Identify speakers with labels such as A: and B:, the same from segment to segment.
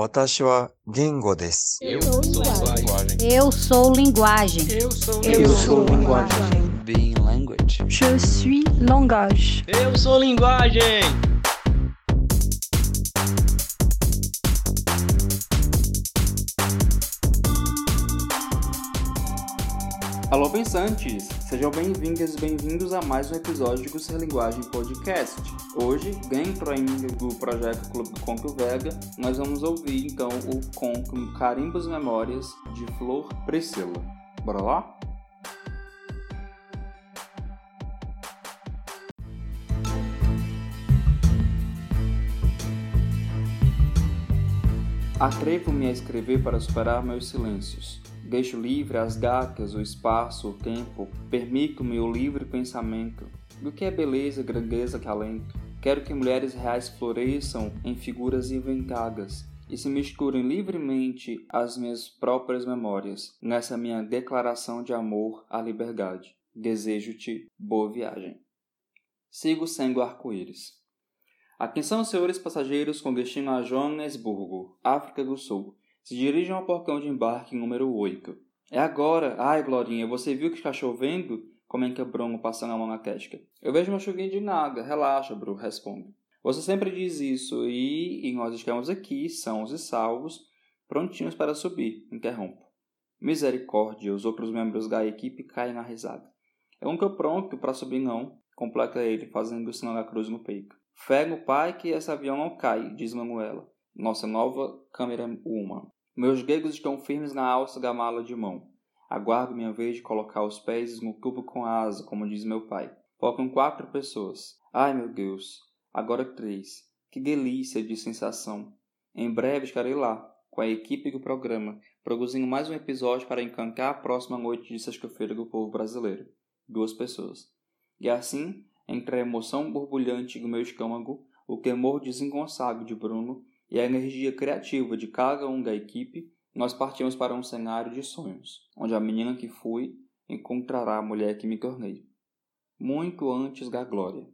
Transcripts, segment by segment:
A: 私は言語です。
B: Eu sou linguagem.
C: Eu sou linguagem.
B: Eu sou
D: Eu sou linguagem.
E: Being language.
D: Je suis langage.
B: Eu sou linguagem.
F: Alô, pensantes! Sejam bem-vindas e bem-vindos a mais um episódio do Ser Linguagem Podcast. Hoje, dentro ainda do projeto Clube do Conto Vega, nós vamos ouvir então o conto Carimbos Memórias de Flor Priscila. Bora lá? Atrevo-me a escrever para superar meus silêncios. Deixo livre as gatas, o espaço, o tempo. Permito-me o livre pensamento. Do que é beleza, grandeza, talento? Quero que mulheres reais floresçam em figuras inventadas e se misturem livremente às minhas próprias memórias, nessa minha declaração de amor à liberdade. Desejo-te boa viagem. Sigo sendo arco-íris. Atenção, senhores passageiros com destino a Joanesburgo, África do Sul. Se dirigem ao portão de embarque número 8. É agora! Ai, Glorinha, você viu que está chovendo? Comenta Bruno passando a mão na testa. Eu vejo uma chuvinha de nada. Relaxa, Bruno, responde. Você sempre diz isso e, e nós estamos aqui, sãos e salvos, prontinhos para subir. Interrompo. Misericórdia, os outros membros da equipe caem na risada. Eu não estou pronto para subir não, completa ele, fazendo o sinal da cruz no peito. Fé no pai que esse avião não cai, diz Manuela nossa nova câmera Uma. Meus dedos estão firmes na alça da mala de mão. Aguardo minha vez de colocar os pés no tubo com asa, como diz meu pai. Faltam quatro pessoas. Ai, meu Deus. Agora três. Que delícia de sensação. Em breve estarei lá, com a equipe do programa, produzindo mais um episódio para encantar a próxima noite de sexta-feira do povo brasileiro. Duas pessoas. E assim, entre a emoção borbulhante do meu estômago, o temor desengonçado de Bruno e a energia criativa de cada um da equipe, nós partimos para um cenário de sonhos, onde a menina que fui encontrará a mulher que me tornei. Muito antes da glória.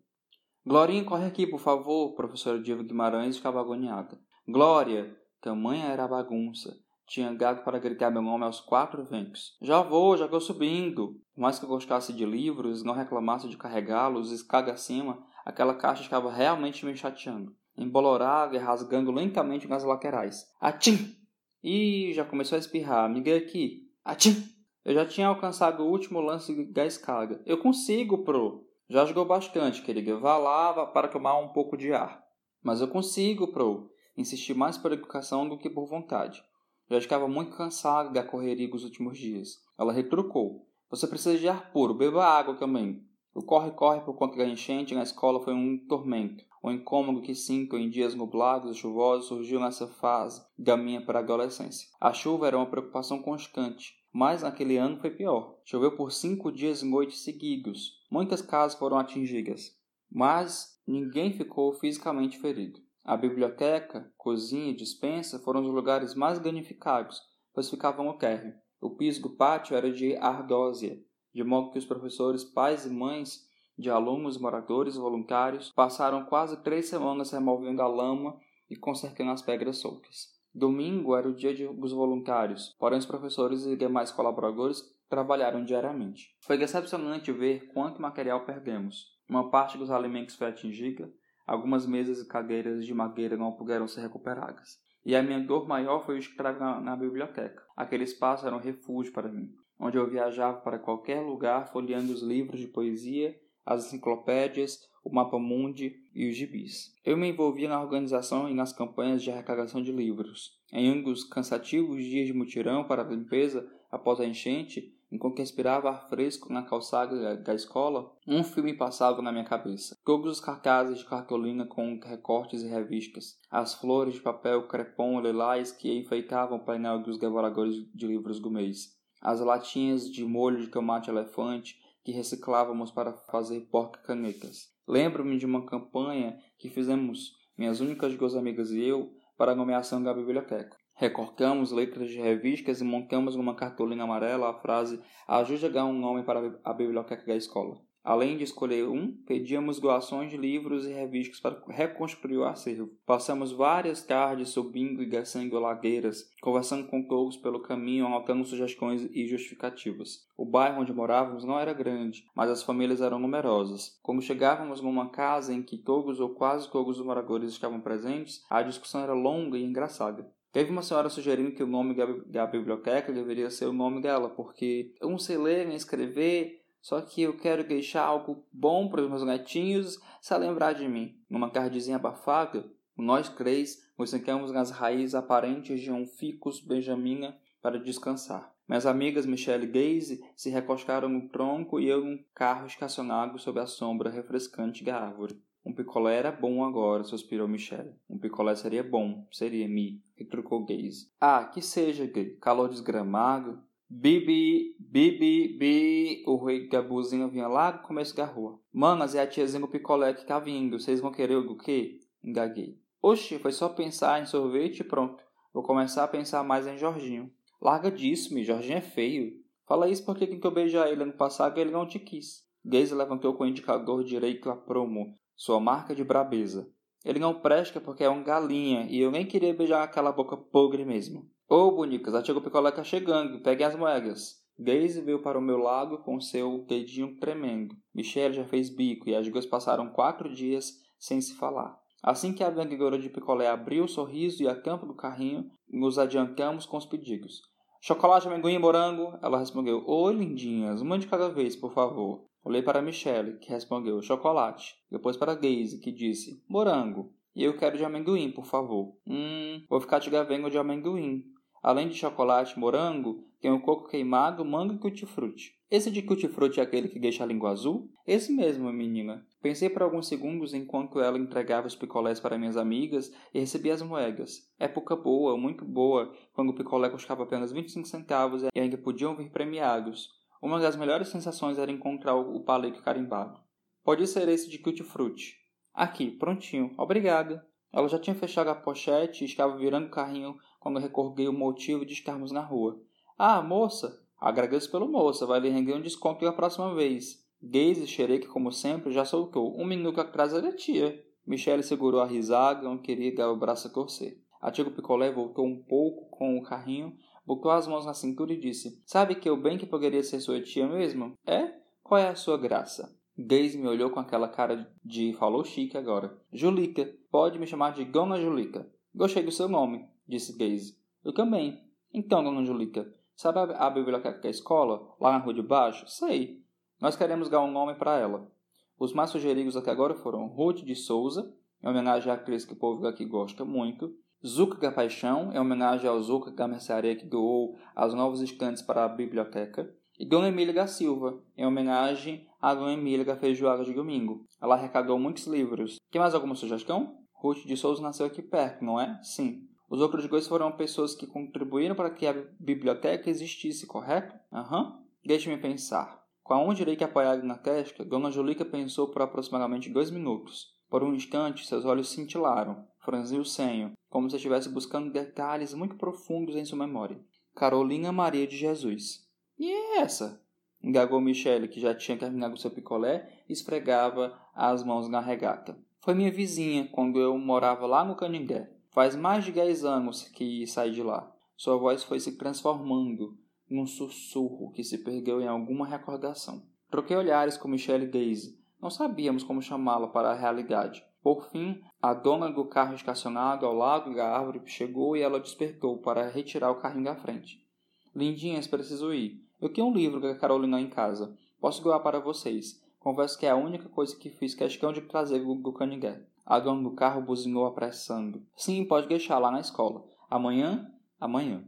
F: Glorinha, corre aqui, por favor, professora Diva Guimarães ficava agoniada. Glória! Tamanha era a bagunça. Tinha gago para gritar meu nome aos quatro ventos. Já vou, já estou subindo. Por mais que eu gostasse de livros não reclamasse de carregá-los escaga acima, aquela caixa estava realmente me chateando embolorada e rasgando lentamente nas laterais. Atim! Ih, já começou a espirrar. Miguel aqui. Atim! Eu já tinha alcançado o último lance da escada. Eu consigo, pro. Já jogou bastante, querida. Vá lá para tomar um pouco de ar. Mas eu consigo, pro. Insisti mais por educação do que por vontade. Já estava muito cansado da correria dos últimos dias. Ela retrucou. Você precisa de ar puro. Beba água também. O corre-corre por conta da enchente na escola foi um tormento. O incômodo que sinto em dias nublados e chuvosos surgiu nessa fase da minha pré-adolescência. A chuva era uma preocupação constante, mas naquele ano foi pior. Choveu por cinco dias e noites seguidos. Muitas casas foram atingidas, mas ninguém ficou fisicamente ferido. A biblioteca, cozinha e dispensa foram os lugares mais danificados, pois ficavam no térreo. O piso do pátio era de ardósia, de modo que os professores, pais e mães de alunos, moradores voluntários passaram quase três semanas removendo a lama e consertando as pedras soltas. Domingo era o dia dos voluntários, porém os professores e demais colaboradores trabalharam diariamente. Foi decepcionante ver quanto material perdemos. Uma parte dos alimentos foi atingida, algumas mesas e cadeiras de madeira não puderam ser recuperadas. E a minha dor maior foi o estrago na, na biblioteca. Aquele espaço era um refúgio para mim, onde eu viajava para qualquer lugar folheando os livros de poesia as enciclopédias, o mapa mundi e os gibis. Eu me envolvia na organização e nas campanhas de arrecadação de livros. Em um dos cansativos dias de mutirão para a limpeza após a enchente, enquanto respirava ar fresco na calçada da escola, um filme passava na minha cabeça. Todos os cartazes de cartolina com recortes e revistas, as flores de papel crepom lilás que enfeitavam o painel dos devoradores de livros mês, as latinhas de molho de tomate elefante que reciclávamos para fazer porca-canetas. Lembro-me de uma campanha que fizemos, minhas únicas duas amigas e eu, para a nomeação da biblioteca. Recortamos letras de revistas e montamos numa cartolina amarela a frase Ajude a ganhar um nome para a biblioteca da escola. Além de escolher um, pedíamos doações de livros e revistas para reconstruir o acervo. Passamos várias tardes subindo e descendo lagueiras, conversando com todos pelo caminho, anotando sugestões e justificativas. O bairro onde morávamos não era grande, mas as famílias eram numerosas. Quando chegávamos numa casa em que todos ou quase todos os moradores estavam presentes, a discussão era longa e engraçada. Teve uma senhora sugerindo que o nome da biblioteca deveria ser o nome dela, porque eu não sei ler nem escrever, só que eu quero deixar algo bom para os meus gatinhos se lembrar de mim. Numa cardezinha abafada, nós três nos sentamos nas raízes aparentes de um ficus benjamina para descansar. Minhas amigas Michelle e Daisy se recostaram no tronco e eu num carro estacionado sob a sombra refrescante da árvore. Um picolé era bom agora, suspirou Michelle. Um picolé seria bom, seria me, retrucou Gaze. Ah, que seja, gay. Calor desgramado. Bibi, bibi, bi. O rei Gabuzinho vinha lá no começo da rua. Manas, é a tiazinha do picolé que tá vindo. Vocês vão querer o quê? Engaguei. Oxe, foi só pensar em sorvete e pronto. Vou começar a pensar mais em Jorginho. Larga disso, me. Jorginho é feio. Fala isso porque quem que eu beijar ele ano passado ele não te quis. Gaze levantou com o indicador direito a promo sua marca de brabeza. Ele não presta porque é um galinha e eu nem queria beijar aquela boca pogre mesmo. Ô, oh, bonicas, a tia Picolé tá chegando, peguem as moedas. Daisy veio para o meu lado com seu dedinho tremendo. Michelle já fez bico e as duas passaram quatro dias sem se falar. Assim que a vendedora de picolé abriu o sorriso e a tampa do carrinho, nos adiantamos com os pedidos. Chocolate, amendoim e morango? Ela respondeu. Oi, lindinhas, uma de cada vez, por favor. Olhei para Michelle, que respondeu chocolate. Depois para Gaze, que disse morango. E eu quero de amendoim, por favor. Hum, vou ficar de gavengo de amendoim. Além de chocolate morango, tem o coco queimado, manga e cutifruti. Esse de cutifruti é aquele que deixa a língua azul? Esse mesmo, menina. Pensei por alguns segundos enquanto ela entregava os picolés para minhas amigas e recebia as moedas. Época boa, muito boa, quando o picolé custava apenas 25 centavos e ainda podiam vir premiados. Uma das melhores sensações era encontrar o palito carimbado. Pode ser esse de Cutie Fruit. Aqui, prontinho. Obrigada. Ela já tinha fechado a pochete e estava virando o carrinho quando recordei o motivo de estarmos na rua. Ah, moça! Agradeço pelo moça, vai lhe render um desconto da próxima vez. Gaze e como sempre, já soltou. Um minuto atrás era tia. Michelle segurou a risada, não queria dar o braço a torcer. A tia Picolé voltou um pouco com o carrinho, botou as mãos na cintura e disse: Sabe que eu bem que poderia ser sua tia mesmo? É? Qual é a sua graça? Gaze me olhou com aquela cara de falou chique agora. Julica, pode me chamar de Dona Julica. Gostei do seu nome, disse Gaze. Eu também. Então, Dona Julica, sabe a, biblioteca da escola, lá na rua de baixo? Sei. Nós queremos dar um nome para ela. Os mais sugeridos até agora foram Ruth de Souza, em homenagem à atriz que o povo aqui gosta muito, Zuca da Paixão, em homenagem ao Zuca da mercearia que doou as novos estantes para a biblioteca. E Dona Emília da Silva, em homenagem à Dona Emília da Feijoada de Domingo. Ela arrecadou muitos livros. Tem mais alguma sugestão? Ruth de Souza nasceu aqui perto, não é? Sim. Os outros dois foram pessoas que contribuíram para que a biblioteca existisse, correto? Aham. Uhum. Deixe-me pensar. Com a mão direita apoiada na testa, Dona Julica pensou por aproximadamente dois minutos. Por um instante, seus olhos cintilaram, franziu o senho, como se estivesse buscando detalhes muito profundos em sua memória. Carolina Maria de Jesus. E é essa? Engagou Michele, que já tinha terminado seu picolé e esfregava as mãos na regata. Foi minha vizinha quando eu morava lá no Canindé. Faz mais de dez anos que saí de lá. Sua voz foi se transformando num sussurro que se perdeu em alguma recordação. Troquei olhares com Michelle Daisy. Não sabíamos como chamá-la para a realidade. Por fim, a dona do carro estacionado ao lado da árvore chegou e ela despertou para retirar o carrinho da frente. Lindinhas, preciso ir. Eu tenho um livro da Carolina em casa. Posso doar para vocês. Confesso que é a única coisa que fiz questão de trazer do Canigué. A dona do carro buzinou apressando. Sim, pode deixar lá na escola. Amanhã? Amanhã.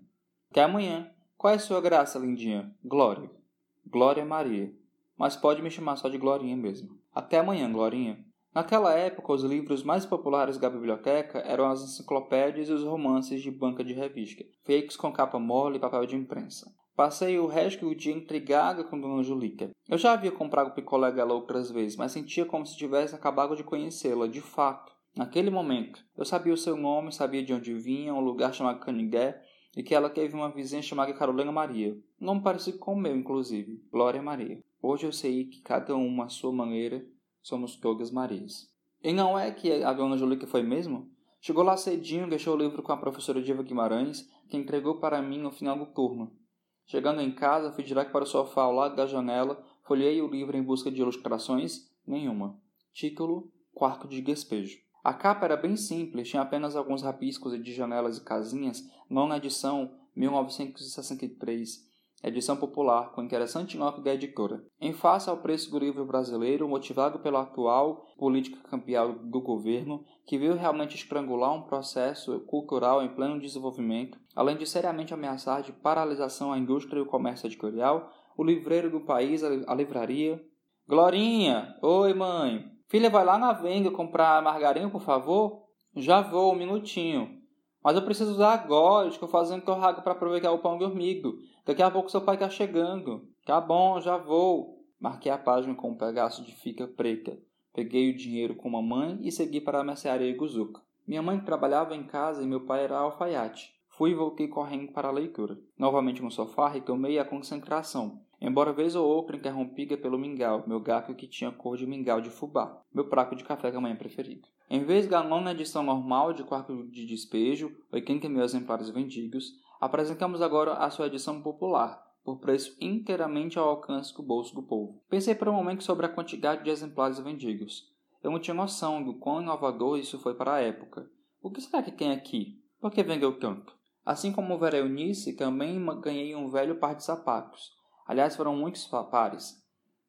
F: Até amanhã. Qual é a sua graça, lindinha? Glória. Glória Maria. Mas pode me chamar só de Glorinha mesmo. Até amanhã, Glorinha. Naquela época, os livros mais populares da biblioteca eram as enciclopédias e os romances de banca de revista, feitos com capa mole e papel de imprensa. Passei o resto do dia intrigada com Dona Julica. Eu já havia comprado picolé dela outras vezes, mas sentia como se tivesse acabado de conhecê-la, de fato. Naquele momento, eu sabia o seu nome, sabia de onde vinha, um lugar chamado Canigué, e que ela teve uma vizinha chamada Carolina Maria. Nome parecido com o meu, inclusive, Glória Maria. Hoje eu sei que cada uma à sua maneira somos todas Marias. E não é que a dona Julica foi mesmo? Chegou lá cedinho, deixou o livro com a professora Diva Guimarães, que entregou para mim no final do turno. Chegando em casa, fui direto para o sofá ao lado da janela, folhei o livro em busca de ilustrações, nenhuma. Título: Quarto de Despejo. A capa era bem simples, tinha apenas alguns rabiscos de janelas e casinhas, nona edição, 1963, edição popular, com interessante nota da editora. Em face ao preço do livro brasileiro, motivado pela atual política cambial do governo, que veio realmente estrangular um processo cultural em pleno desenvolvimento, além de seriamente ameaçar de paralisação a indústria e o comércio editorial, o livreiro do país, a livraria. Glorinha! Oi, mãe! Filha, vai lá na Venga comprar margarina, por favor? Já vou, um minutinho. Mas eu preciso usar agora, estou fazendo torraga para aproveitar o pão dormido. Daqui a pouco seu pai está chegando. Tá bom, já vou. Marquei a página com um pedaço de fica preta. Peguei o dinheiro com a mãe e segui para a mercearia Guzuka. Minha mãe trabalhava em casa e meu pai era alfaiate. Fui e voltei correndo para a leitura. Novamente no sofá, retomei a concentração, embora vez ou outra interrompida pelo mingau, meu gato que tinha cor de mingau de fubá, meu prato de café da manhã preferido. Em vez da nona edição normal de quarto de despejo, 80 mil exemplares vendidos, apresentamos agora a sua edição popular, por preço inteiramente ao alcance do bolso do povo. Pensei por um momento sobre a quantidade de exemplares vendidos. Eu não tinha noção do quão inovador isso foi para a época. O que será que tem aqui? Por que vendeu tanto? Assim como o Verenice, também ganhei um velho par de sapatos. Aliás, foram muitos pares.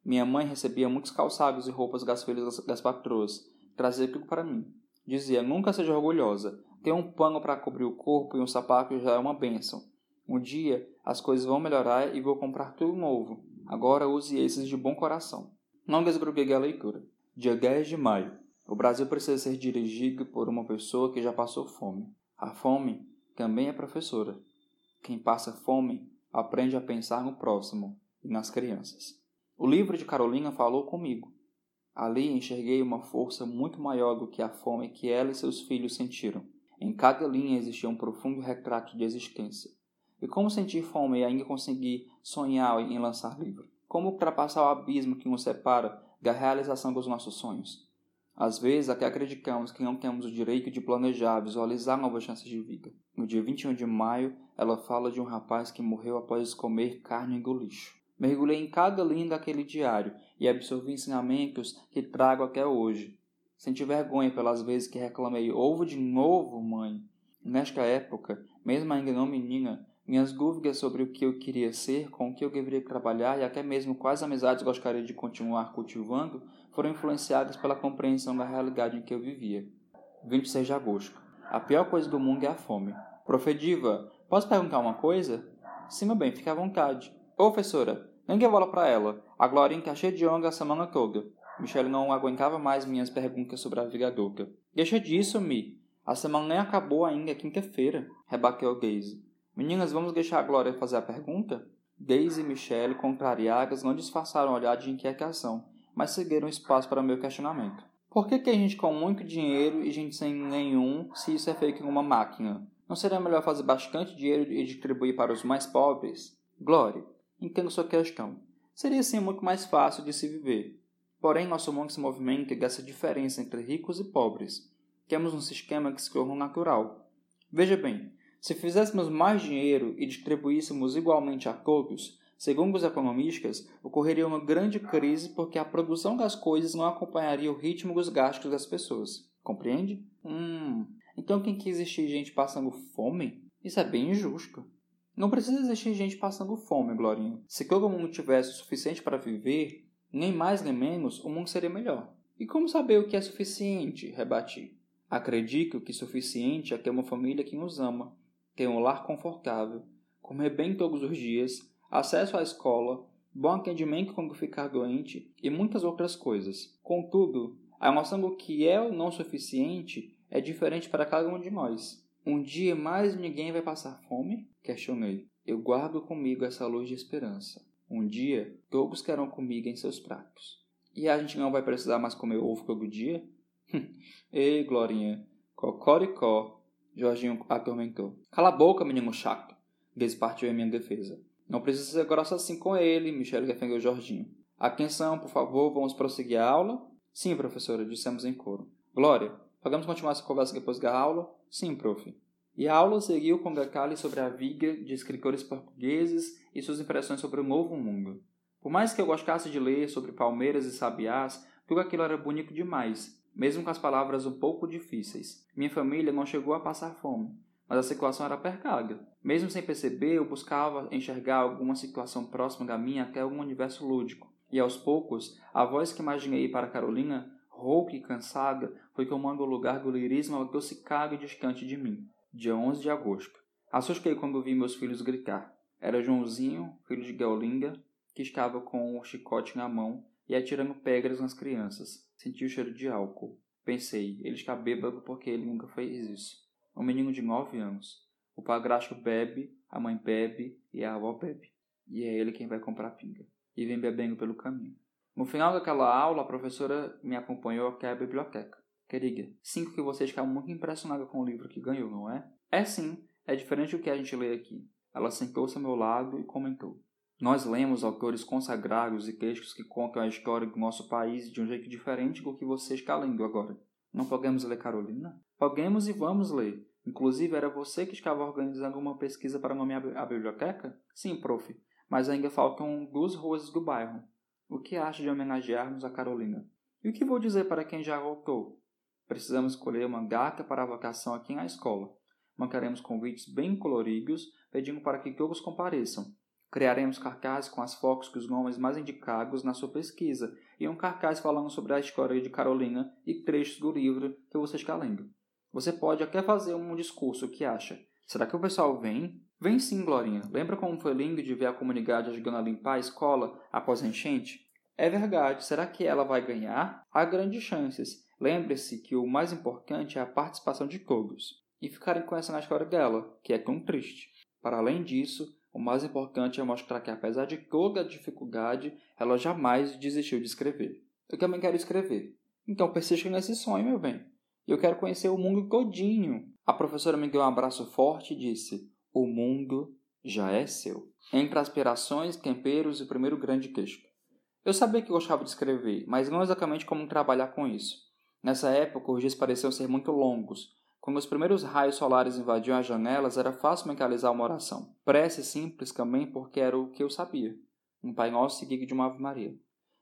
F: Minha mãe recebia muitos calçados e roupas das filhas das patroas, trazia tudo para mim. Dizia: Nunca seja orgulhosa. Ter um pano para cobrir o corpo e um sapato já é uma bênção. Um dia as coisas vão melhorar e vou comprar tudo novo. Agora use esses de bom coração. Não desgruguei a leitura. Dia 10 de maio. O Brasil precisa ser dirigido por uma pessoa que já passou fome. A fome também é professora. Quem passa fome aprende a pensar no próximo e nas crianças. O livro de Carolina falou comigo. Ali enxerguei uma força muito maior do que a fome que ela e seus filhos sentiram. Em cada linha existia um profundo retrato de existência. E como sentir fome e ainda conseguir sonhar em lançar livro? Como ultrapassar o abismo que nos separa da realização dos nossos sonhos? Às vezes, até acreditamos que não temos o direito de planejar, visualizar novas chances de vida. No dia 21 de maio, ela fala de um rapaz que morreu após comer carne do lixo. Mergulhei em cada linha daquele diário e absorvi ensinamentos que trago até hoje. Senti vergonha pelas vezes que reclamei ovo de novo, mãe. Nesta época, mesmo ainda não menina, minhas dúvidas sobre o que eu queria ser, com o que eu deveria trabalhar e até mesmo quais amizades gostaria de continuar cultivando foram influenciadas pela compreensão da realidade em que eu vivia. 26 de agosto. A pior coisa do mundo é a fome. Profediva, posso perguntar uma coisa? Sim, meu bem, fique à vontade. Ô, professora, nem bola para ela. A Glorinha tá cheia de onda a semana toda. Michelle não aguentava mais minhas perguntas sobre a vigadoca. Deixa disso, Mi. A semana nem acabou ainda, é quinta-feira, rebateu Daisy. Meninas, vamos deixar a Glória fazer a pergunta? Daisy e Michelle, contrariadas, não disfarçaram o olhar de inquietação, mas seguiram espaço para meu questionamento. Por que tem gente com muito dinheiro e gente sem nenhum se isso é feito em uma máquina? Não seria melhor fazer bastante dinheiro e distribuir para os mais pobres? Glória, entendo sua questão. Seria sim muito mais fácil de se viver. Porém, nosso mundo se movimenta dessa diferença entre ricos e pobres. Temos um sistema que se tornou natural. Veja bem, se fizéssemos mais dinheiro e distribuíssemos igualmente a todos, segundo os economistas, ocorreria uma grande crise porque a produção das coisas não acompanharia o ritmo dos gastos das pessoas. Compreende? Hum, então tem que existir gente passando fome? Isso é bem injusto. Não precisa existir gente passando fome, Glorinha. Se todo mundo tivesse o suficiente para viver, nem mais nem menos, o mundo seria melhor. E como saber o que é suficiente? Rebati. Acredito que suficiente é ter uma família que nos ama, ter um lar confortável, comer bem todos os dias, acesso à escola, bom atendimento quando ficar doente e muitas outras coisas. Contudo, a noção do que é ou não suficiente é diferente para cada um de nós. Um dia mais ninguém vai passar fome? Questionei. Eu guardo comigo essa luz de esperança. Um dia, todos querem comigo em seus pratos. E a gente não vai precisar mais comer ovo todo dia? Ei, Glorinha, cocoricó, Jorginho atormentou. Cala a boca, menino chato. Daisy partiu em minha defesa. Não precisa ser grossa assim com ele, Michelle defendeu Jorginho. Atenção, por favor, vamos prosseguir a aula? Sim, professora, dissemos em coro. Glória, podemos continuar essa conversa depois da aula? Sim, prof. E a aula seguiu com detalhes sobre a viga de escritores portugueses e suas impressões sobre o novo mundo. Por mais que eu gostasse de ler sobre palmeiras e sabiás, tudo aquilo era bonito demais, mesmo com as palavras um pouco difíceis. Minha família não chegou a passar fome, mas a situação era percaga. Mesmo sem perceber, eu buscava enxergar alguma situação próxima da minha até algum universo lúdico. E aos poucos, a voz que imaginei para Carolina, rouca e cansada, foi tomando o lugar do lirismo adocicado e distante de mim. Dia 11 de agosto. Assustei quando vi meus filhos gritar. Era Joãozinho, filho de Gaolinga, que estava com o chicote na mão e atirando pedras nas crianças. Senti o cheiro de álcool. Pensei, ele está bêbado porque ele nunca fez isso. Um menino de nove anos. O padrasto bebe, a mãe bebe e a avó bebe. E é ele quem vai comprar pinga. E vem bebendo pelo caminho. No final daquela aula, a professora me acompanhou até a biblioteca. Querida, sinto que você está muito impressionada com o livro que ganhou, não é? É sim, é diferente do que a gente lê aqui. Ela sentou-se ao meu lado e comentou. Nós lemos autores consagrados e textos que contam a história do nosso país de um jeito diferente do que você está lendo agora. Não podemos ler Carolina? Podemos e vamos ler. Inclusive, era você que estava organizando uma pesquisa para nomear a biblioteca? Sim, prof. Mas ainda faltam duas ruas do bairro. O que acha de homenagearmos a Carolina? E o que vou dizer para quem já voltou? Precisamos escolher uma data para a vocação aqui na escola. Mandaremos convites bem coloridos, pedindo para que todos compareçam. Criaremos cartazes com as fotos que os nomes mais indicados na sua pesquisa e um cartaz falando sobre a história de Carolina e trechos do livro que você está lendo. Você pode até fazer um discurso, que acha? Será que o pessoal vem? Vem sim, Glorinha. Lembra como foi lindo de ver a comunidade ajudando a limpar a escola após a enchente? É verdade. Será que ela vai ganhar? Há grandes chances. Lembre-se que o mais importante é a participação de todos e ficarem conhecendo a história dela, que é tão triste. Para além disso, o mais importante é mostrar que, apesar de toda a dificuldade, ela jamais desistiu de escrever. Eu também quero escrever. Então persista nesse sonho, meu bem. Eu quero conhecer o mundo todinho. A professora me deu um abraço forte e disse: O mundo já é seu. Entre aspirações, temperos e o primeiro grande texto. Eu sabia que gostava de escrever, mas não exatamente como trabalhar com isso. Nessa época, os dias pareciam ser muito longos, quando os primeiros raios solares invadiam as janelas, era fácil mentalizar uma oração. Prece simples também, porque era o que eu sabia. Um Pai Nosso seguido de uma Ave Maria.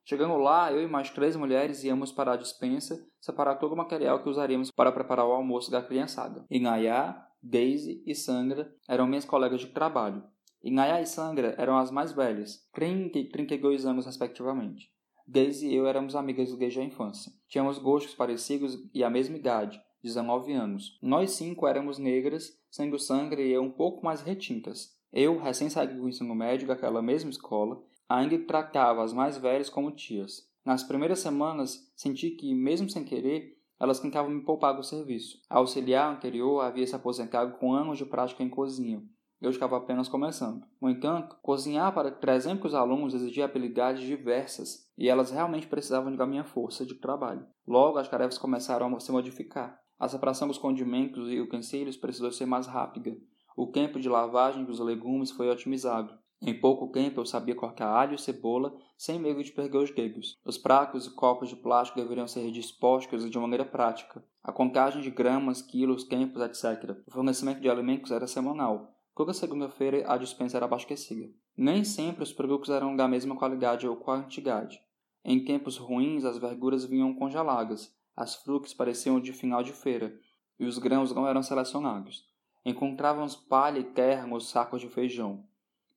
F: Chegando lá, eu e mais três mulheres íamos para a dispensa separar todo o material que usaríamos para preparar o almoço da criançada. Inayá, Daisy e Sangra eram minhas colegas de trabalho. Inayá e Sangra eram as mais velhas, 30 e 32 anos respectivamente. Daisy e eu éramos amigas desde a infância. Tínhamos gostos parecidos e a mesma idade, 19 anos. Nós cinco éramos negras, sendo Sangra e eu um pouco mais retintas. Eu, recém-saído do ensino médio daquela mesma escola, ainda tratava as mais velhas como tias. Nas primeiras semanas, senti que, mesmo sem querer, elas tentavam me poupar do serviço. A auxiliar anterior havia se aposentado com anos de prática em cozinha. Eu estava apenas começando. No entanto, cozinhar para 300 alunos exigia habilidades diversas e elas realmente precisavam da minha força de trabalho. Logo, as tarefas começaram a se modificar. A separação dos condimentos e utensílios precisou ser mais rápida. O tempo de lavagem dos legumes foi otimizado. Em pouco tempo eu sabia cortar alho e cebola sem medo de perder os dedos. Os pratos e copos de plástico deveriam ser dispostos de maneira prática. A contagem de gramas, quilos, tempos, etc. O fornecimento de alimentos era semanal. Toda segunda-feira a dispensa era abastecida. Nem sempre os produtos eram da mesma qualidade ou quantidade. Em tempos ruins, as verduras vinham congeladas, as frutas pareciam de final de feira, e os grãos não eram selecionados. Encontrávamos palha e terra nos sacos de feijão.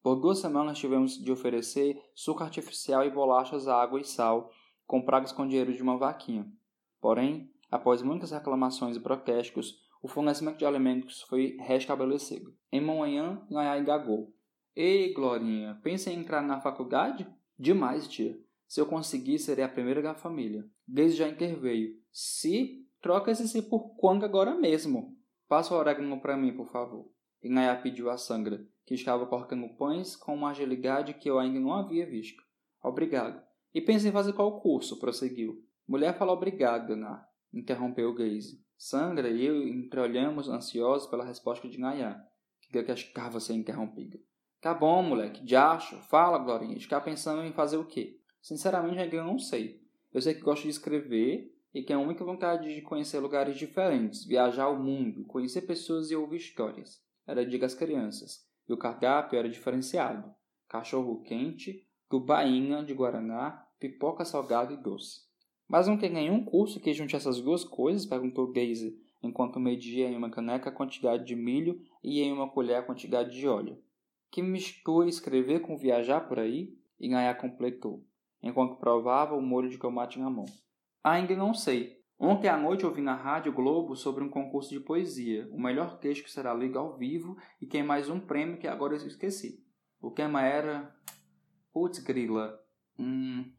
F: Por duas semanas tivemos de oferecer suco artificial e bolachas água e sal, compradas com dinheiro de uma vaquinha. Porém, após muitas reclamações e protestos, o fornecimento de alimentos foi restabelecido. Em manhã, Nayá engagou. Ei, Glorinha, pensa em entrar na faculdade? Demais, tia. Se eu conseguir, serei a primeira da família. Desde já interveio. Se, troca esse se por quando agora mesmo. Passa o orégano para mim, por favor. Inayá pediu a Sangra, que estava cortando pães com uma agilidade que eu ainda não havia visto. Obrigado. E pense em fazer qual curso? prosseguiu. Mulher fala obrigado, Ná, interrompeu Gaze. Sangra e eu entreolhamos ansiosos pela resposta de Nayá, que achava ser interrompida. Tá bom, moleque, de acho. Fala, Glorinha, está pensando em fazer o quê? Sinceramente, ainda não sei. Eu sei que gosto de escrever e que a única vontade de conhecer lugares diferentes, viajar ao mundo, conhecer pessoas e ouvir histórias. Era diga às crianças. E o cardápio era diferenciado. Cachorro quente, tubainha de guaraná, pipoca salgada e doce. Mas não tem nenhum curso que junte essas duas coisas? perguntou Daisy, enquanto media em uma caneca a quantidade de milho e em uma colher a quantidade de óleo. Que mistura escrever com viajar por aí? E Nayá completou, enquanto provava o molho de tomate na mão. Ainda não sei. Ontem à noite ouvi na Rádio Globo sobre um concurso de poesia, o melhor texto que será lido ao vivo e tem mais um prêmio que agora eu esqueci. O tema era... Putz, grila. Hum...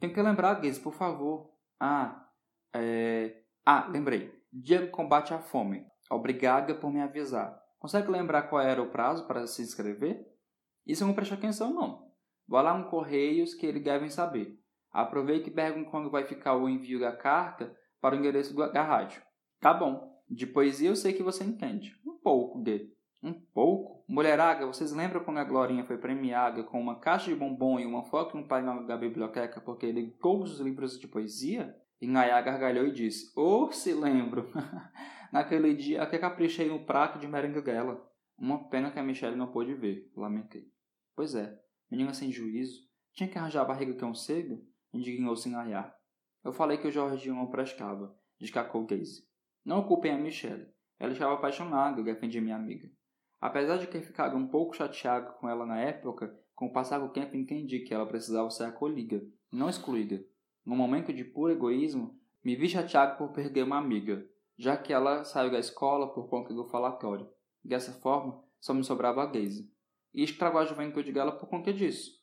F: Tem que lembrar, Guiz, por favor. Ah, é... Ah, lembrei. Dia do combate à fome. Obrigada por me avisar. Consegue lembrar qual era o prazo para se inscrever? Isso não presta atenção, não. Vá lá no Correios que eles devem saber. Aproveite e pergunte quando vai ficar o envio da carta para o endereço da rádio. Tá bom. De poesia eu sei que você entende. Um pouco, Gay. Um pouco? Mulheraga, vocês lembram quando a Glorinha foi premiada com uma caixa de bombom e uma foto no painel da biblioteca porque ele todos os livros de poesia? E Nayá gargalhou e disse, Oh, se lembro! Naquele dia até caprichei no prato de merengue dela. Uma pena que a Michelle não pôde ver, lamentei. Pois é, menina sem juízo. Tinha que arranjar a barriga tão cedo? Indignou-se Nayá. Eu falei que o Jorginho não prestava, descacou Daisy. Não culpem a Michelle. Ela estava apaixonada, defendi minha amiga. Apesar de ter ficado um pouco chateado com ela na época, com o passar do tempo entendi que ela precisava ser acolhida, não excluída. Num momento de puro egoísmo, me vi chateado por perder uma amiga, já que ela saiu da escola por conta do falatório. Dessa forma, só me sobrava a Gaze. E estragou a juventude dela por conta disso.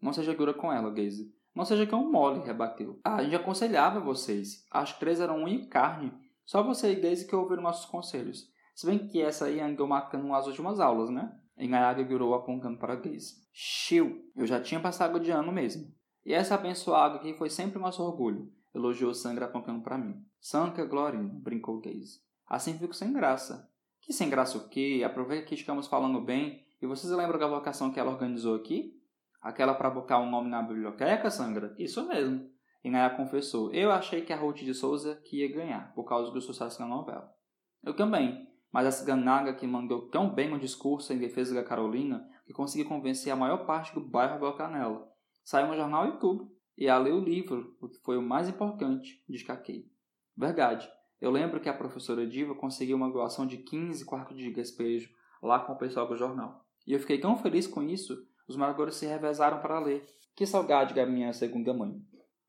F: Não seja dura com ela, Gaze. Não seja que é um mole, rebateu. Ah, a gente aconselhava vocês. As três eram unha e carne. Só você e Gaze que ouviram nossos conselhos. Se bem que essa aí andou marcando nas últimas aulas, né? E Nayaga virou apontando para Gaze. Chiu! Eu já tinha passado de ano mesmo. E essa abençoada aqui foi sempre nosso orgulho, elogiou Sangra apontando para mim. Sanca Glorinha, brincou Gaze. Assim fico sem graça. Que sem graça o quê? Aproveita que estamos falando bem. E vocês lembram da vocação que ela organizou aqui? Aquela para botar um nome na biblioteca, Sangra? Isso mesmo. E Naya confessou. Eu achei que a Ruth de Souza que ia ganhar, por causa do sucesso da novela. Eu também. Mas essa ganaga que mandou tão bem um discurso em defesa da Carolina que conseguiu convencer a maior parte do bairro a votar nela. Saiu no jornal e tudo. E a ler o livro, o que foi o mais importante, descaquei. Verdade. Eu lembro que a professora Diva conseguiu uma doação de 15 quartos de despejo lá com o pessoal do jornal. E eu fiquei tão feliz com isso, os moradores se revezaram para ler. Que saudade da minha segunda mãe.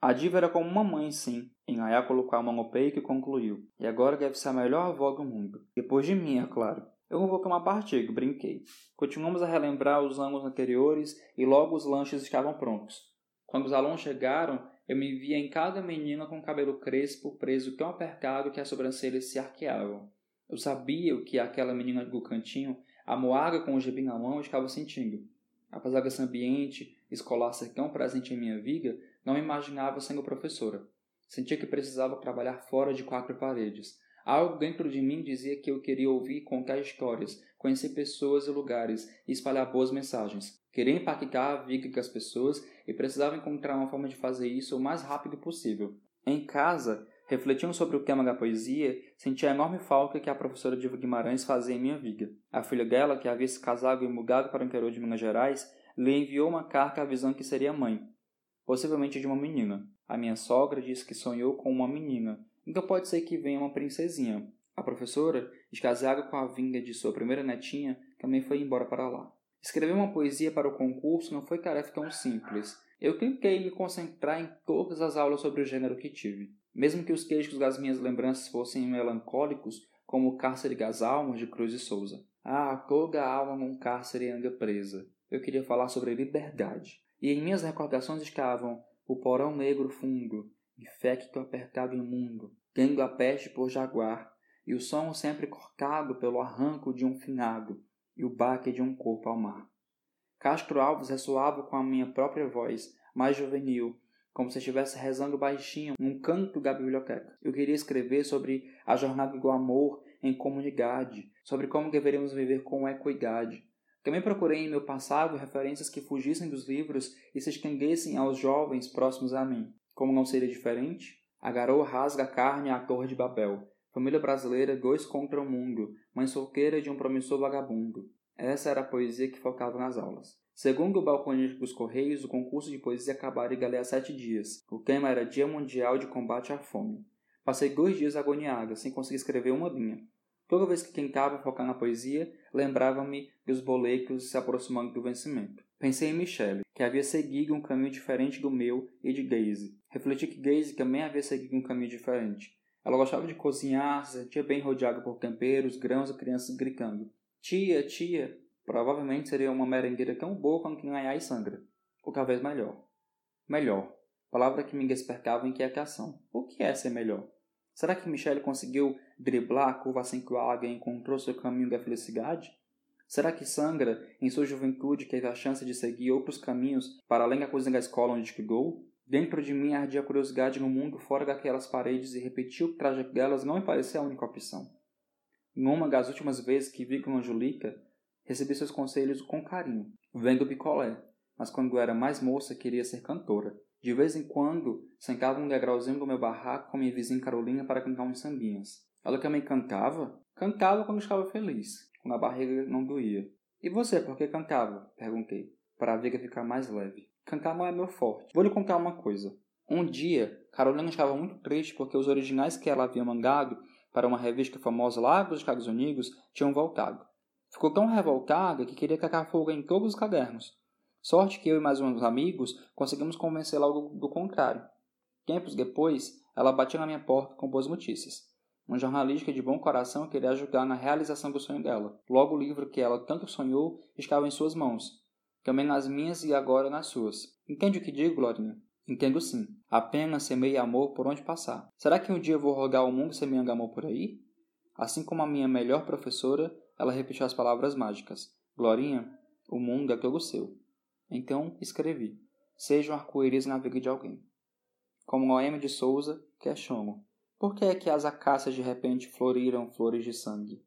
F: A diva era como uma mãe, sim. Inhayá colocou a mão no peito e concluiu. E agora deve ser a melhor avó do mundo. Depois de mim, é claro. Eu não vou tomar partido, brinquei. Continuamos a relembrar os anos anteriores e logo os lanches estavam prontos. Quando os alunos chegaram, eu me via em cada menina com cabelo crespo preso tão apertado que as sobrancelhas se arqueavam. Eu sabia o que aquela menina do cantinho, amoada com o gibi na mão, estava sentindo. Apesar desse ambiente escolar ser tão presente em minha vida, não imaginava sendo professora. Sentia que precisava trabalhar fora de quatro paredes. Algo dentro de mim dizia que eu queria ouvir e contar histórias, conhecer pessoas e lugares e espalhar boas mensagens. Queria impactar a vida das pessoas e precisava encontrar uma forma de fazer isso o mais rápido possível. Em casa, refletindo sobre o tema da poesia, senti a enorme falta que a professora Diva Guimarães fazia em minha vida. A filha dela, que havia se casado e mudado para o interior de Minas Gerais, lhe enviou uma carta avisando que seria mãe possivelmente de uma menina. A minha sogra disse que sonhou com uma menina, então pode ser que venha uma princesinha. A professora, escaseada com a vinda de sua primeira netinha, também foi embora para lá. Escrever uma poesia para o concurso não foi tarefa tão simples. Eu tentei me concentrar em todas as aulas sobre o gênero que tive. Mesmo que os queixos das minhas lembranças fossem melancólicos, como o cárcere das almas de Cruz e Souza. Ah, toda alma num cárcere anda presa. Eu queria falar sobre liberdade. E em minhas recordações estavam o porão negro fundo, infecto apertado imundo, tendo a peste por jaguar, e o som sempre cortado pelo arranco de um finado, e o baque de um corpo ao mar. Castro Alves ressoava com a minha própria voz, mais juvenil, como se estivesse rezando baixinho num canto da biblioteca. Eu queria escrever sobre a jornada do amor em comunidade, sobre como deveríamos viver com equidade, Também procurei em meu passado referências que fugissem dos livros e se estendessem aos jovens próximos a mim. Como não seria diferente? A garoa rasga a carne à torre de Babel. Família brasileira, dois contra o mundo. Mãe solteira de um promissor vagabundo. Essa era a poesia que focava nas aulas. Segundo o balconista dos Correios, o concurso de poesia acabaria ler há sete dias. O tema era Dia Mundial de Combate à Fome. Passei dois dias agoniada, sem conseguir escrever uma linha. Toda vez que tentava focar na poesia, lembrava-me dos bolecos se aproximando do vencimento. Pensei em Michelle, que havia seguido um caminho diferente do meu e de Daisy. Refleti que Daisy também havia seguido um caminho diferente. Ela gostava de cozinhar, se sentia bem rodeada por temperos, grãos e crianças gritando. Tia, tia! Provavelmente seria uma merengueira tão boa quanto ganhar e sangra. Ou talvez melhor. Melhor. Palavra que me despertava inquietação. O que é ser melhor? Será que Michelle conseguiu driblar a curva sem que o águia encontrou seu caminho da felicidade? Será que Sangra, em sua juventude, teve a chance de seguir outros caminhos para além da cozinha da escola onde estudou? Dentro de mim ardia a curiosidade no mundo fora daquelas paredes e repetir o trajeto delas não me parecia a única opção. Em uma das últimas vezes que vi com Angelica, recebi seus conselhos com carinho, vendo picolé, mas quando era mais moça queria ser cantora. De vez em quando, sentava um degrauzinho do meu barraco com minha vizinha Carolina para cantar uns sambinhas. Ela também cantava? Cantava quando estava feliz, quando a barriga não doía. E você, por que cantava? Perguntei, para a viga ficar mais leve. Cantar não é meu forte. Vou lhe contar uma coisa. Um dia, Carolina estava muito triste porque os originais que ela havia mandado para uma revista famosa lá dos Estados Unidos tinham voltado. Ficou tão revoltada que queria cacar fogo em todos os cadernos. Sorte que eu e mais uns amigos conseguimos convencê-la do contrário. Tempos depois, ela batia na minha porta com boas notícias. Um jornalista de bom coração queria ajudar na realização do sonho dela. Logo o livro que ela tanto sonhou estava em suas mãos. Também nas minhas e agora nas suas. Entende o que digo, Glorinha? Entendo sim. Apenas semeie amor por onde passar. Será que um dia vou rogar o mundo semeando amor por aí? Assim como a minha melhor professora, ela repetiu as palavras mágicas. Glorinha, o mundo é todo seu. Então escrevi: Seja um arco-íris na vida de alguém. Como Noemi de Souza, questiono: Por que é que as acácias de repente floriram flores de sangue?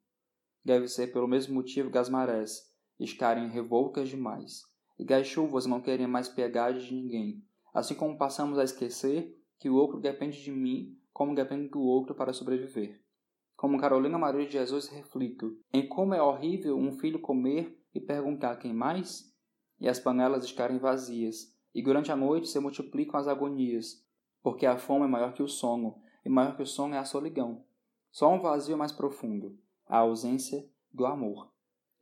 F: Deve ser pelo mesmo motivo que as marés estarem revoltas demais, e que as chuvas não terem mais piedade de ninguém, assim como passamos a esquecer que o outro depende de mim como depende do outro para sobreviver. Como Carolina Maria de Jesus reflito em como é horrível um filho comer e perguntar quem mais? e as panelas estarem vazias, e durante a noite se multiplicam as agonias, porque a fome é maior que o sono, e maior que o sono é a solidão. Só um vazio mais profundo, a ausência do amor,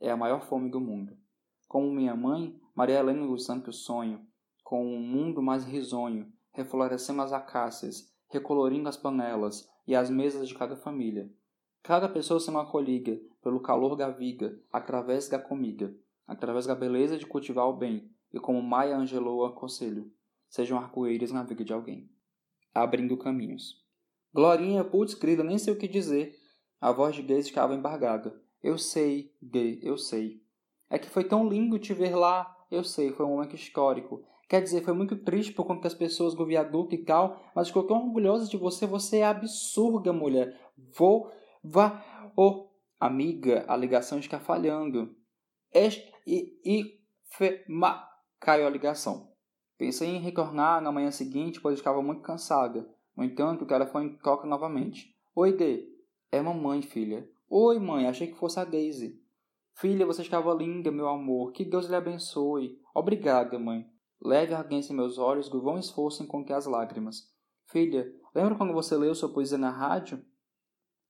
F: é a maior fome do mundo. Como minha mãe, Maria Helena do Santo Sonho, com um mundo mais risonho, reflorescendo as acácias, recolorindo as panelas e as mesas de cada família. Cada pessoa sendo acolhida pelo calor da viga, através da comida através da beleza de cultivar o bem, e como Maya Angelou aconselho, sejam arco-íris na vida de alguém. Abrindo caminhos. Glorinha, putz, querida, nem sei o que dizer. A voz de Gay estava embargada. Eu sei, Gay, eu sei. É que foi tão lindo te ver lá. Eu sei, foi um momento histórico. Quer dizer, foi muito triste por conta das pessoas do viaduto e tal, mas estou tão orgulhosa de você. Você é absurda, mulher. Vou, vá, oh, amiga, a ligação está falhando. Este e, e fe, ma, caiu a ligação. Pensei em retornar na manhã seguinte, pois estava muito cansada. No entanto, o telefone toca novamente. Oi, D. É mamãe, filha. Oi, mãe. Achei que fosse a Daisy. Filha, você estava linda, meu amor. Que Deus lhe abençoe. Obrigada, mãe. Leve ardência em meus olhos, do bom esforço em conter as lágrimas. Filha, lembra quando você leu sua poesia na rádio?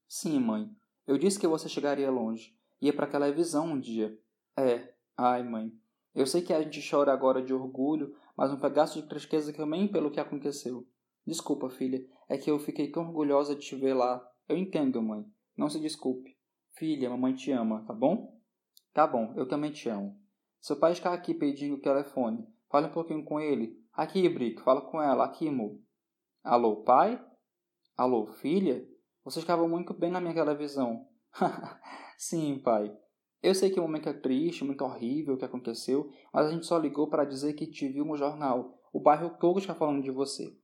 F: Sim, mãe. Eu disse que você chegaria longe. Ia para aquela visão um dia. É, ai, mãe. Eu sei que a gente chora agora de orgulho, mas um pedaço de tristeza também pelo que aconteceu. Desculpa, filha, é que eu fiquei tão orgulhosa de te ver lá. Eu entendo, mãe. Não se desculpe. Filha, mamãe te ama, tá bom? Tá bom, eu também te amo. Seu pai está aqui pedindo o telefone. Fale um pouquinho com ele. Aqui, Brick, fala com ela. Aqui, Mo. Alô, pai? Alô, filha? Você estava muito bem na minha televisão. Sim, pai. Eu sei que o momento é triste, muito horrível o que aconteceu, mas a gente só ligou para dizer que te viu no jornal. O bairro todo está falando de você.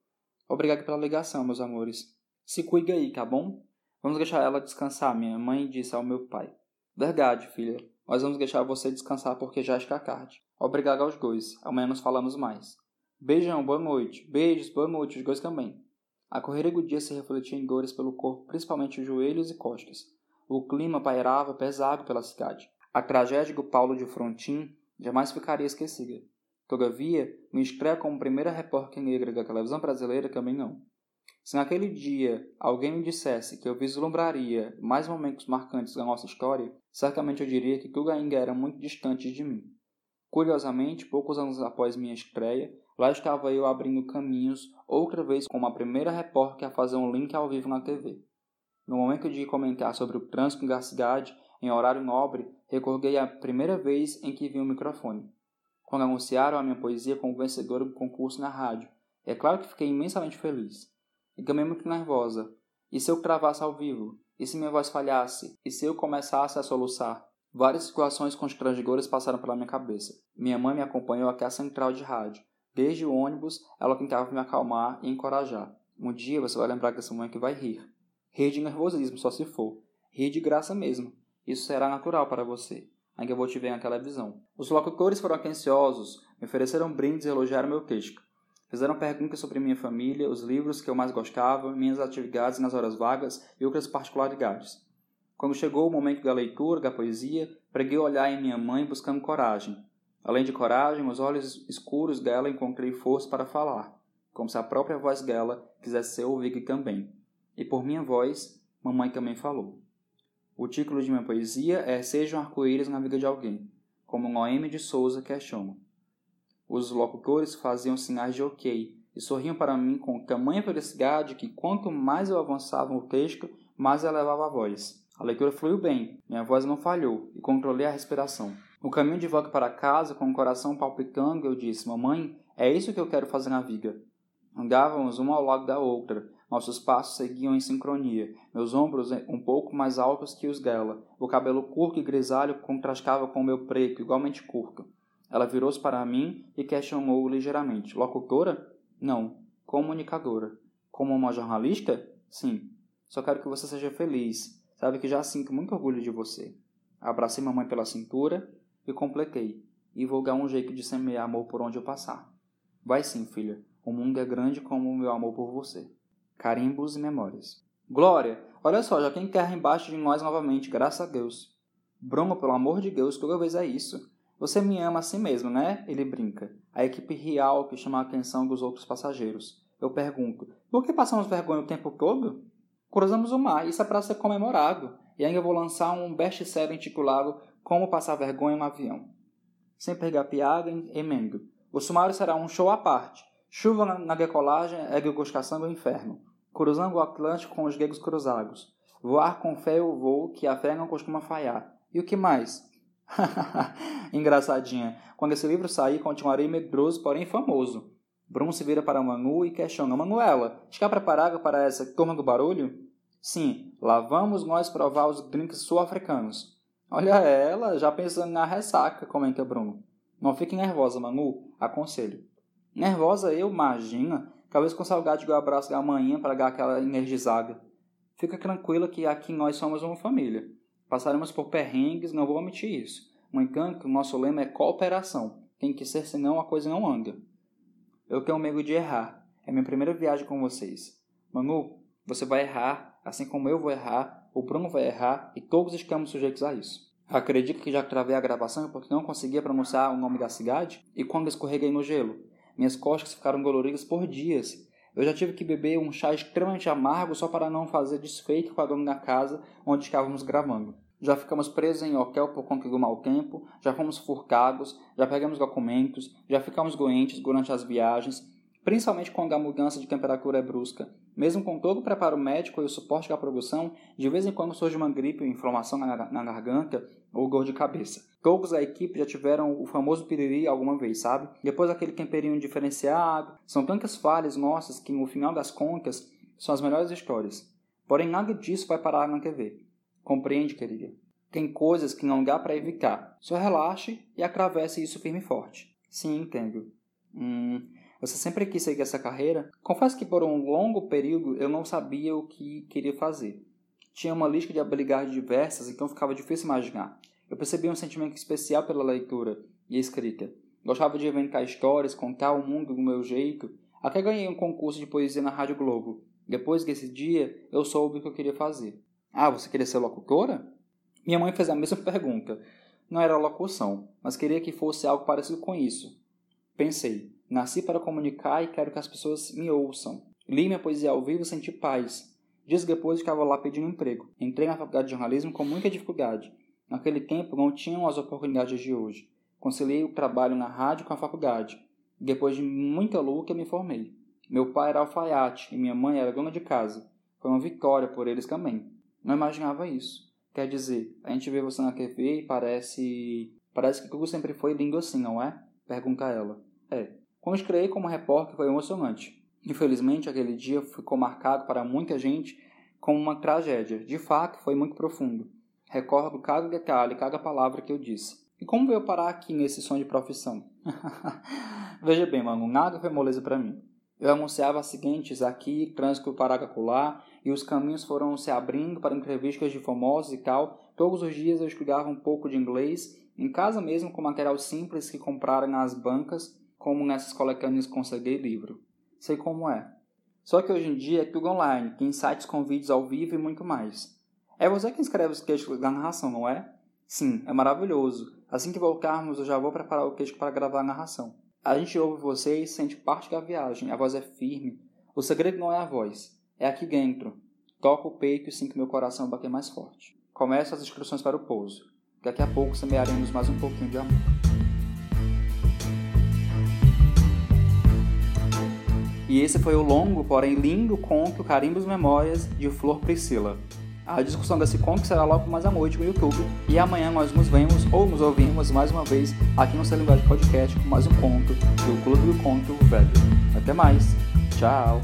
F: Obrigado pela ligação, meus amores. Se cuide aí, tá bom? Vamos deixar ela descansar, minha mãe disse ao meu pai. Verdade, filha. Nós vamos deixar você descansar porque já está tarde. Obrigado aos dois. Amanhã nos falamos mais. Beijão, boa noite. Beijos, boa noite, os dois também. A correria do dia se refletia em dores pelo corpo, principalmente os joelhos e costas. O clima pairava pesado pela cidade. A tragédia do Paulo de Frontin jamais ficaria esquecida. Todavia, me estreia como primeira repórter negra da televisão brasileira também não. Se naquele dia alguém me dissesse que eu vislumbraria mais momentos marcantes da nossa história, certamente eu diria que tudo era muito distante de mim. Curiosamente, poucos anos após minha estreia, lá estava eu abrindo caminhos, outra vez como a primeira repórter a fazer um link ao vivo na TV. No momento de comentar sobre o trânsito da cidade, em horário nobre, recordei a primeira vez em que vi um microfone. Quando anunciaram a minha poesia como vencedora do concurso na rádio, é claro que fiquei imensamente feliz. E também muito nervosa. E se eu travasse ao vivo? E se minha voz falhasse? E se eu começasse a soluçar? Várias situações constrangedoras passaram pela minha cabeça. Minha mãe me acompanhou até a central de rádio. Desde o ônibus, ela tentava me acalmar e encorajar. Um dia você vai lembrar dessa mãe que vai rir. Rir de nervosismo, só se for. Rir de graça mesmo. Isso será natural para você. Ainda vou te ver na televisão. Os locutores foram atenciosos, me ofereceram brindes e elogiaram meu texto. Fizeram perguntas sobre minha família, os livros que eu mais gostava, minhas atividades nas horas vagas e outras particularidades. Quando chegou o momento da leitura, da poesia, preguei olhar em minha mãe buscando coragem. Além de coragem, os olhos escuros dela encontrei força para falar, como se a própria voz dela quisesse ser ouvida também. E por minha voz, mamãe também falou. O título de minha poesia é Sejam arco-íris na vida de alguém, como Noemi de Souza questiona. Os locutores faziam sinais de ok e sorriam para mim com tamanha felicidade que quanto mais eu avançava no texto, mais elevava a voz. A leitura fluiu bem, minha voz não falhou e controlei a respiração. No caminho de volta para casa, com o coração palpitando, eu disse: Mamãe, é isso que eu quero fazer na vida. Andávamos uma ao lado da outra. Nossos passos seguiam em sincronia, meus ombros um pouco mais altos que os dela. O cabelo curto e grisalho contrastava com o meu preto, igualmente curto. Ela virou-se para mim e questionou ligeiramente. Locutora? Não. Comunicadora. Como uma jornalista? Sim. Só quero que você seja feliz. Sabe que já sinto muito orgulho de você. Abracei mamãe pela cintura e completei. E vou dar um jeito de semear amor por onde eu passar. Vai sim, filha. O mundo é grande como o meu amor por você. Carimbos e memórias. Glória, olha só, já tem terra embaixo de nós novamente, graças a Deus. Bruno, pelo amor de Deus, toda vez é isso. Você me ama assim mesmo, né? Ele brinca. A equipe real que chama a atenção dos outros passageiros. Eu pergunto: por que passamos vergonha o tempo todo? Cruzamos o mar, isso é para ser comemorado. E ainda vou lançar um best-seller intitulado Como Passar Vergonha no Avião. Sem pegar piada, emendo. O sumário será um show à parte. Chuva na decolagem é goscação do inferno. Cruzando o Atlântico com os gregos cruzados. Voar com fé o voo que a fé não costuma falhar. E o que mais? Engraçadinha. Quando esse livro sair, continuarei medroso, porém famoso. Bruno se vira para Manu e questiona: Manuela, está preparada para essa turma do barulho? Sim, lá vamos nós provar os drinks sul-africanos. Olha ela, já pensando na ressaca, comenta Bruno. Não fique nervosa, Manu, aconselho. Nervosa eu, imagina, talvez com saudade do abraço da manhã para dar aquela energizada. Fica tranquila que aqui nós somos uma família. Passaremos por perrengues, não vou omitir isso. No entanto, o nosso lema é cooperação. Tem que ser, senão a coisa não anda. Eu tenho medo de errar. É minha primeira viagem com vocês. Manu, você vai errar, assim como eu vou errar, o Bruno vai errar e todos estamos sujeitos a isso. Acredito que já travei a gravação porque não conseguia pronunciar o nome da cidade e quando escorreguei no gelo. Minhas costas ficaram doloridas por dias. Eu já tive que beber um chá extremamente amargo só para não fazer desfeito com a dona da casa onde estávamos gravando. Já ficamos presos em hotel por conta do mau tempo, já fomos furcados, já pegamos documentos, já ficamos doentes durante as viagens, principalmente quando a mudança de temperatura é brusca. Mesmo com todo o preparo médico e o suporte da produção, de vez em quando surge uma gripe, inflamação na, na garganta ou dor de cabeça. Todos da equipe já tiveram o famoso piriri alguma vez, sabe? Depois aquele temperinho diferenciado. São tantas falhas nossas que, no final das contas, são as melhores histórias. Porém, nada disso vai parar na TV. Compreende, querida? Tem coisas que não dá para evitar. Só relaxe e atravesse isso firme e forte. Sim, entendo. Hum, você sempre quis seguir essa carreira? Confesso que por um longo período eu não sabia o que queria fazer. Tinha uma lista de habilidades diversas, então ficava difícil imaginar. Eu percebi um sentimento especial pela leitura e escrita. Gostava de inventar histórias, contar o mundo do meu jeito. Até ganhei um concurso de poesia na Rádio Globo. Depois desse dia, eu soube o que eu queria fazer. Ah, você queria ser locutora? Minha mãe fez a mesma pergunta. Não era locução, mas queria que fosse algo parecido com isso. Pensei, nasci para comunicar e quero que as pessoas me ouçam. Li minha poesia ao vivo e senti paz. Dias depois estava lá pedindo emprego. Entrei na faculdade de jornalismo com muita dificuldade. Naquele tempo não tinham as oportunidades de hoje. Conciliei o trabalho na rádio com a faculdade. Depois de muita luta, me formei. Meu pai era alfaiate e minha mãe era dona de casa. Foi uma vitória por eles também. Não imaginava isso. Quer dizer, a gente vê você na TV e parece. Parece que tudo sempre foi lindo assim, não é? Pergunta ela. É. Quando estreiei como repórter foi emocionante. Infelizmente, aquele dia ficou marcado para muita gente como uma tragédia. De fato, foi muito profundo. Recordo cada detalhe, cada palavra que eu disse. E como veio parar aqui nesse sonho de profissão? Veja bem, mano, nada foi moleza para mim. Eu anunciava as seguintes aqui, trânsito para acolá, e os caminhos foram se abrindo para entrevistas de famosos e tal. Todos os dias eu estudava um pouco de inglês, em casa mesmo com material simples que compraram nas bancas, como nessas coletâneas Consegui Livro. Sei como é. Só que hoje em dia é tudo online, tem sites com vídeos ao vivo e muito mais. É você que escreve os textos da narração, não é? Sim, é maravilhoso. Assim que voltarmos, eu já vou preparar o texto para gravar a narração. A gente ouve você e sente parte da viagem. A voz é firme. O segredo não é a voz, é aqui dentro. Toca o peito e sinto meu coração bater mais forte. Começo as inscrições para o pouso. Daqui a pouco semearemos mais um pouquinho de amor. E esse foi o longo, porém lindo conto Carimbos Memórias de Flor Priscila. A discussão desse conto será logo mais à noite no YouTube. E amanhã nós nos vemos ou nos ouvimos mais uma vez aqui no Celular Podcast com mais um conto do Clube do Conto Velho. Até mais. Tchau.